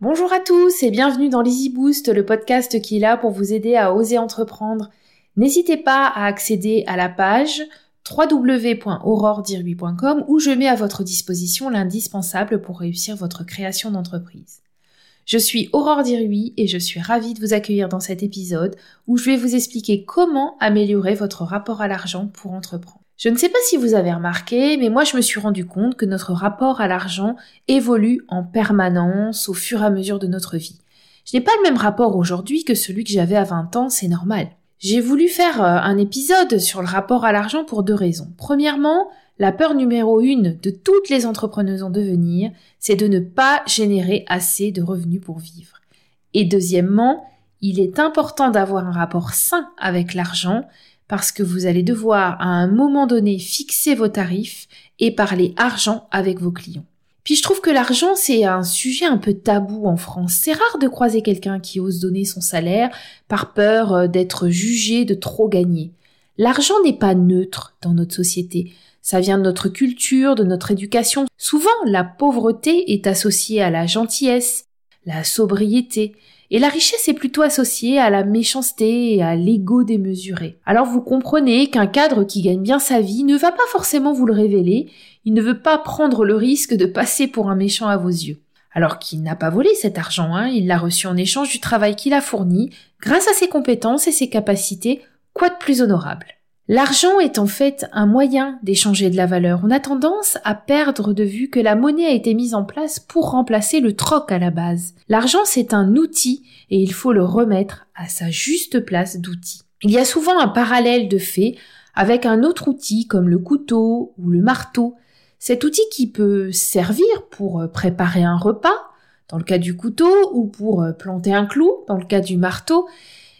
Bonjour à tous et bienvenue dans l'Easy Boost, le podcast qui est là pour vous aider à oser entreprendre. N'hésitez pas à accéder à la page www.auroredirui.com où je mets à votre disposition l'indispensable pour réussir votre création d'entreprise. Je suis Aurore Dirui et je suis ravie de vous accueillir dans cet épisode où je vais vous expliquer comment améliorer votre rapport à l'argent pour entreprendre. Je ne sais pas si vous avez remarqué, mais moi je me suis rendu compte que notre rapport à l'argent évolue en permanence au fur et à mesure de notre vie. Je n'ai pas le même rapport aujourd'hui que celui que j'avais à 20 ans, c'est normal. J'ai voulu faire euh, un épisode sur le rapport à l'argent pour deux raisons. Premièrement, la peur numéro une de toutes les entrepreneuses en devenir, c'est de ne pas générer assez de revenus pour vivre. Et deuxièmement, il est important d'avoir un rapport sain avec l'argent parce que vous allez devoir à un moment donné fixer vos tarifs et parler argent avec vos clients. Puis je trouve que l'argent, c'est un sujet un peu tabou en France. C'est rare de croiser quelqu'un qui ose donner son salaire par peur euh, d'être jugé de trop gagner. L'argent n'est pas neutre dans notre société. Ça vient de notre culture, de notre éducation. Souvent, la pauvreté est associée à la gentillesse, la sobriété, et la richesse est plutôt associée à la méchanceté et à l'ego démesuré. Alors vous comprenez qu'un cadre qui gagne bien sa vie ne va pas forcément vous le révéler, il ne veut pas prendre le risque de passer pour un méchant à vos yeux. Alors qu'il n'a pas volé cet argent, hein, il l'a reçu en échange du travail qu'il a fourni, grâce à ses compétences et ses capacités, quoi de plus honorable? L'argent est en fait un moyen d'échanger de la valeur. On a tendance à perdre de vue que la monnaie a été mise en place pour remplacer le troc à la base. L'argent c'est un outil et il faut le remettre à sa juste place d'outil. Il y a souvent un parallèle de fait avec un autre outil comme le couteau ou le marteau. Cet outil qui peut servir pour préparer un repas, dans le cas du couteau, ou pour planter un clou, dans le cas du marteau,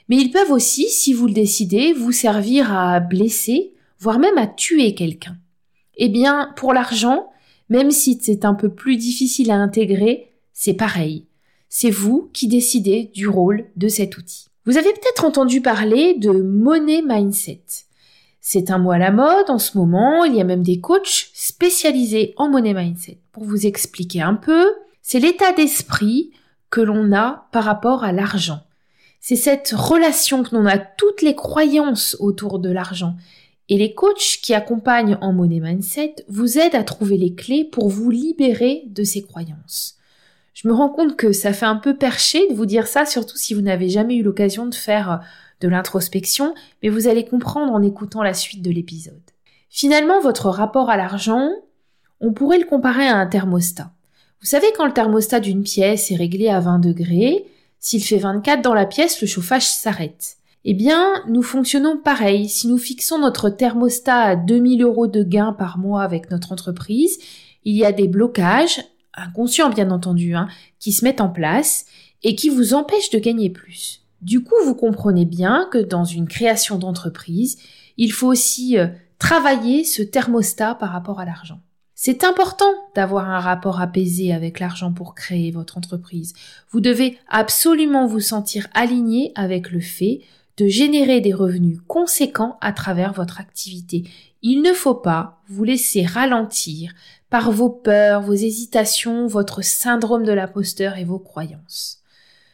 mais ils peuvent aussi, si vous le décidez, vous servir à blesser, voire même à tuer quelqu'un. Eh bien, pour l'argent, même si c'est un peu plus difficile à intégrer, c'est pareil. C'est vous qui décidez du rôle de cet outil. Vous avez peut-être entendu parler de money mindset. C'est un mot à la mode en ce moment, il y a même des coachs spécialisés en money mindset. Pour vous expliquer un peu, c'est l'état d'esprit que l'on a par rapport à l'argent. C'est cette relation que l'on a toutes les croyances autour de l'argent. Et les coachs qui accompagnent en Money Mindset vous aident à trouver les clés pour vous libérer de ces croyances. Je me rends compte que ça fait un peu perché de vous dire ça, surtout si vous n'avez jamais eu l'occasion de faire de l'introspection, mais vous allez comprendre en écoutant la suite de l'épisode. Finalement, votre rapport à l'argent, on pourrait le comparer à un thermostat. Vous savez, quand le thermostat d'une pièce est réglé à 20 degrés, s'il fait 24 dans la pièce, le chauffage s'arrête. Eh bien, nous fonctionnons pareil. Si nous fixons notre thermostat à 2000 euros de gain par mois avec notre entreprise, il y a des blocages, inconscients bien entendu, hein, qui se mettent en place et qui vous empêchent de gagner plus. Du coup, vous comprenez bien que dans une création d'entreprise, il faut aussi euh, travailler ce thermostat par rapport à l'argent. C'est important d'avoir un rapport apaisé avec l'argent pour créer votre entreprise. Vous devez absolument vous sentir aligné avec le fait de générer des revenus conséquents à travers votre activité. Il ne faut pas vous laisser ralentir par vos peurs, vos hésitations, votre syndrome de l'imposteur et vos croyances.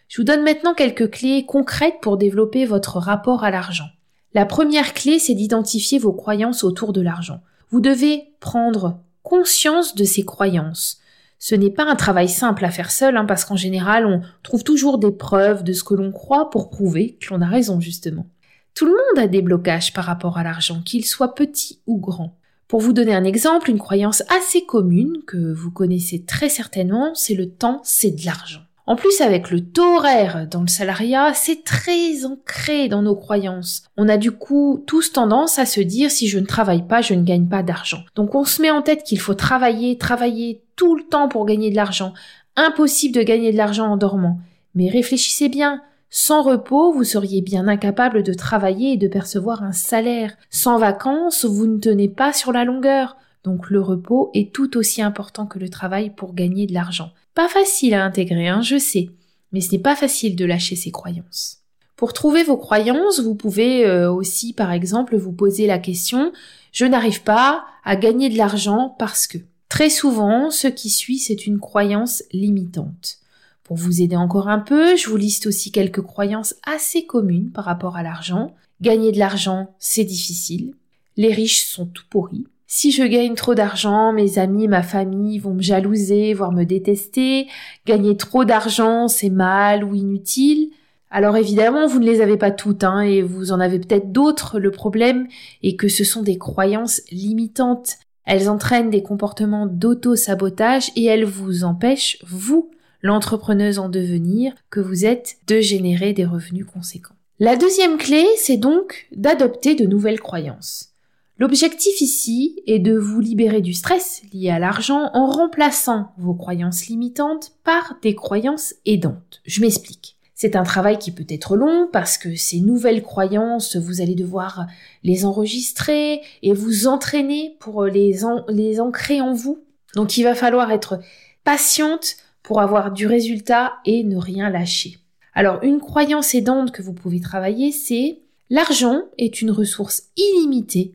Je vous donne maintenant quelques clés concrètes pour développer votre rapport à l'argent. La première clé, c'est d'identifier vos croyances autour de l'argent. Vous devez prendre conscience de ses croyances. Ce n'est pas un travail simple à faire seul, hein, parce qu'en général, on trouve toujours des preuves de ce que l'on croit pour prouver que l'on a raison, justement. Tout le monde a des blocages par rapport à l'argent, qu'il soit petit ou grand. Pour vous donner un exemple, une croyance assez commune que vous connaissez très certainement, c'est le temps, c'est de l'argent. En plus, avec le taux horaire dans le salariat, c'est très ancré dans nos croyances. On a du coup tous tendance à se dire si je ne travaille pas, je ne gagne pas d'argent. Donc on se met en tête qu'il faut travailler, travailler tout le temps pour gagner de l'argent. Impossible de gagner de l'argent en dormant. Mais réfléchissez bien. Sans repos, vous seriez bien incapable de travailler et de percevoir un salaire. Sans vacances, vous ne tenez pas sur la longueur. Donc le repos est tout aussi important que le travail pour gagner de l'argent. Pas facile à intégrer, hein, je sais, mais ce n'est pas facile de lâcher ses croyances. Pour trouver vos croyances, vous pouvez euh, aussi, par exemple, vous poser la question je n'arrive pas à gagner de l'argent parce que. Très souvent, ce qui suit, c'est une croyance limitante. Pour vous aider encore un peu, je vous liste aussi quelques croyances assez communes par rapport à l'argent. Gagner de l'argent, c'est difficile. Les riches sont tout pourris. Si je gagne trop d'argent, mes amis, ma famille vont me jalouser, voire me détester. Gagner trop d'argent, c'est mal ou inutile. Alors évidemment, vous ne les avez pas toutes, hein, et vous en avez peut-être d'autres. Le problème est que ce sont des croyances limitantes. Elles entraînent des comportements d'auto-sabotage et elles vous empêchent, vous, l'entrepreneuse en devenir que vous êtes, de générer des revenus conséquents. La deuxième clé, c'est donc d'adopter de nouvelles croyances. L'objectif ici est de vous libérer du stress lié à l'argent en remplaçant vos croyances limitantes par des croyances aidantes. Je m'explique. C'est un travail qui peut être long parce que ces nouvelles croyances, vous allez devoir les enregistrer et vous entraîner pour les, ancrer en vous. Donc il va falloir être patiente pour avoir du résultat et ne rien lâcher. Alors une croyance aidante que vous pouvez travailler, c'est l'argent est une ressource illimitée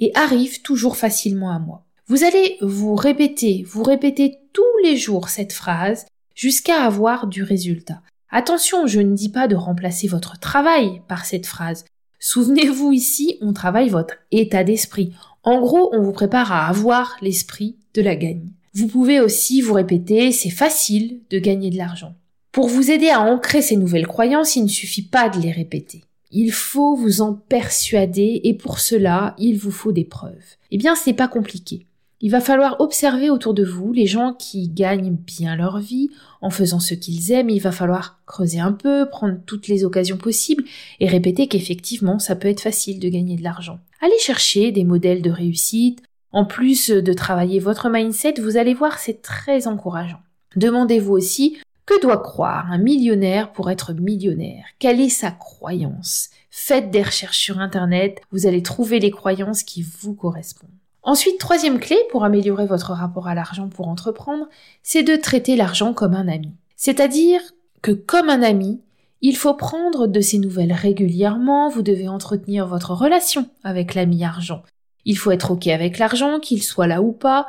et arrive toujours facilement à moi. Vous allez vous répéter, vous répéter tous les jours cette phrase jusqu'à avoir du résultat. Attention, je ne dis pas de remplacer votre travail par cette phrase. Souvenez-vous ici, on travaille votre état d'esprit. En gros, on vous prépare à avoir l'esprit de la gagne. Vous pouvez aussi vous répéter, c'est facile de gagner de l'argent. Pour vous aider à ancrer ces nouvelles croyances, il ne suffit pas de les répéter. Il faut vous en persuader et pour cela, il vous faut des preuves. Eh bien, ce n'est pas compliqué. Il va falloir observer autour de vous les gens qui gagnent bien leur vie en faisant ce qu'ils aiment. Il va falloir creuser un peu, prendre toutes les occasions possibles et répéter qu'effectivement, ça peut être facile de gagner de l'argent. Allez chercher des modèles de réussite, en plus de travailler votre mindset, vous allez voir, c'est très encourageant. Demandez-vous aussi que doit croire un millionnaire pour être millionnaire? Quelle est sa croyance? Faites des recherches sur Internet, vous allez trouver les croyances qui vous correspondent. Ensuite, troisième clé pour améliorer votre rapport à l'argent pour entreprendre, c'est de traiter l'argent comme un ami. C'est-à-dire que comme un ami, il faut prendre de ses nouvelles régulièrement, vous devez entretenir votre relation avec l'ami argent. Il faut être OK avec l'argent, qu'il soit là ou pas.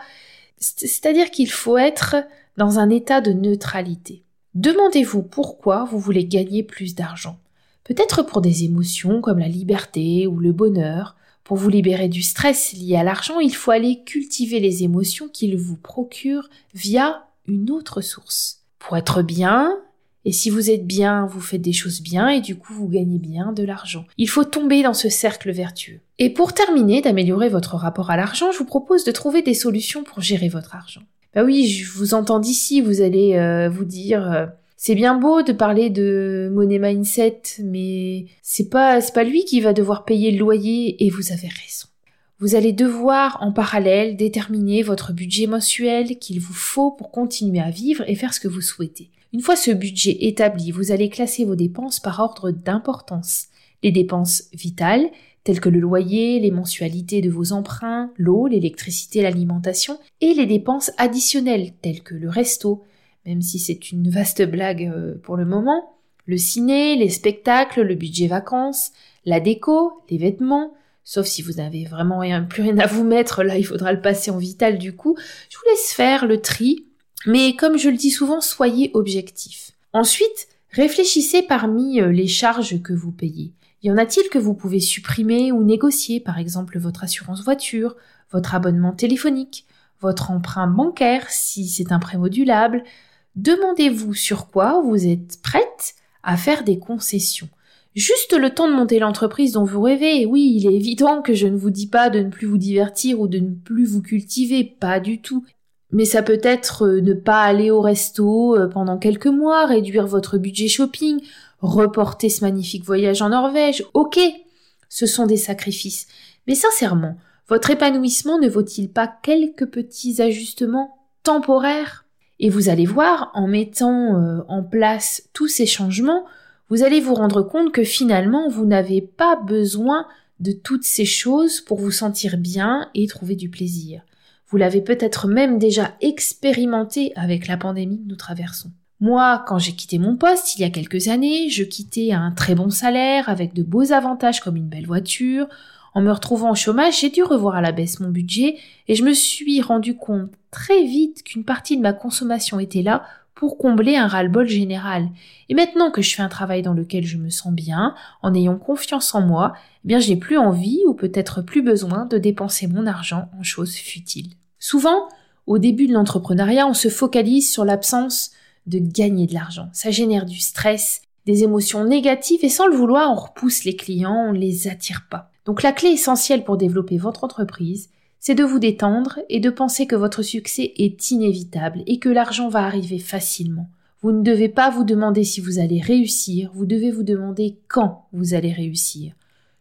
C'est-à-dire qu'il faut être dans un état de neutralité. Demandez-vous pourquoi vous voulez gagner plus d'argent. Peut-être pour des émotions comme la liberté ou le bonheur. Pour vous libérer du stress lié à l'argent, il faut aller cultiver les émotions qu'il vous procure via une autre source. Pour être bien, et si vous êtes bien, vous faites des choses bien et du coup vous gagnez bien de l'argent. Il faut tomber dans ce cercle vertueux. Et pour terminer d'améliorer votre rapport à l'argent, je vous propose de trouver des solutions pour gérer votre argent. Bah oui, je vous entends d'ici, vous allez euh, vous dire euh, c'est bien beau de parler de money mindset, mais c'est pas c'est pas lui qui va devoir payer le loyer et vous avez raison. Vous allez devoir en parallèle déterminer votre budget mensuel qu'il vous faut pour continuer à vivre et faire ce que vous souhaitez. Une fois ce budget établi, vous allez classer vos dépenses par ordre d'importance. Les dépenses vitales, telles que le loyer, les mensualités de vos emprunts, l'eau, l'électricité, l'alimentation, et les dépenses additionnelles, telles que le resto, même si c'est une vaste blague euh, pour le moment, le ciné, les spectacles, le budget vacances, la déco, les vêtements, sauf si vous n'avez vraiment rien, plus rien à vous mettre, là il faudra le passer en vital du coup, je vous laisse faire le tri mais comme je le dis souvent, soyez objectif. Ensuite, réfléchissez parmi euh, les charges que vous payez. Y en a-t-il que vous pouvez supprimer ou négocier, par exemple votre assurance voiture, votre abonnement téléphonique, votre emprunt bancaire si c'est un prêt modulable? Demandez-vous sur quoi vous êtes prête à faire des concessions? Juste le temps de monter l'entreprise dont vous rêvez. Oui, il est évident que je ne vous dis pas de ne plus vous divertir ou de ne plus vous cultiver, pas du tout. Mais ça peut être euh, ne pas aller au resto euh, pendant quelques mois, réduire votre budget shopping, reporter ce magnifique voyage en Norvège. Ok, ce sont des sacrifices. Mais sincèrement, votre épanouissement ne vaut-il pas quelques petits ajustements temporaires? Et vous allez voir, en mettant euh, en place tous ces changements, vous allez vous rendre compte que finalement, vous n'avez pas besoin de toutes ces choses pour vous sentir bien et trouver du plaisir. Vous l'avez peut-être même déjà expérimenté avec la pandémie que nous traversons. Moi, quand j'ai quitté mon poste il y a quelques années, je quittais un très bon salaire avec de beaux avantages comme une belle voiture. En me retrouvant au chômage, j'ai dû revoir à la baisse mon budget et je me suis rendu compte très vite qu'une partie de ma consommation était là pour combler un ras-le-bol général. Et maintenant que je fais un travail dans lequel je me sens bien, en ayant confiance en moi, eh bien j'ai plus envie ou peut-être plus besoin de dépenser mon argent en choses futiles. Souvent, au début de l'entrepreneuriat, on se focalise sur l'absence de gagner de l'argent. Ça génère du stress, des émotions négatives et sans le vouloir, on repousse les clients, on ne les attire pas. Donc la clé essentielle pour développer votre entreprise, c'est de vous détendre et de penser que votre succès est inévitable et que l'argent va arriver facilement. Vous ne devez pas vous demander si vous allez réussir, vous devez vous demander quand vous allez réussir.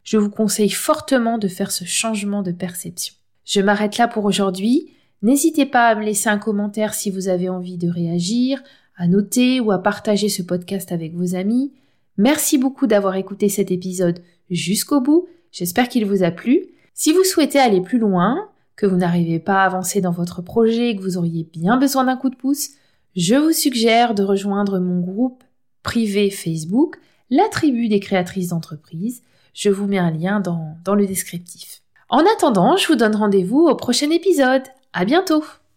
Je vous conseille fortement de faire ce changement de perception. Je m'arrête là pour aujourd'hui. N'hésitez pas à me laisser un commentaire si vous avez envie de réagir, à noter ou à partager ce podcast avec vos amis. Merci beaucoup d'avoir écouté cet épisode jusqu'au bout. J'espère qu'il vous a plu. Si vous souhaitez aller plus loin, que vous n'arrivez pas à avancer dans votre projet, que vous auriez bien besoin d'un coup de pouce, je vous suggère de rejoindre mon groupe privé Facebook, la tribu des créatrices d'entreprise. Je vous mets un lien dans, dans le descriptif. En attendant, je vous donne rendez-vous au prochain épisode. À bientôt!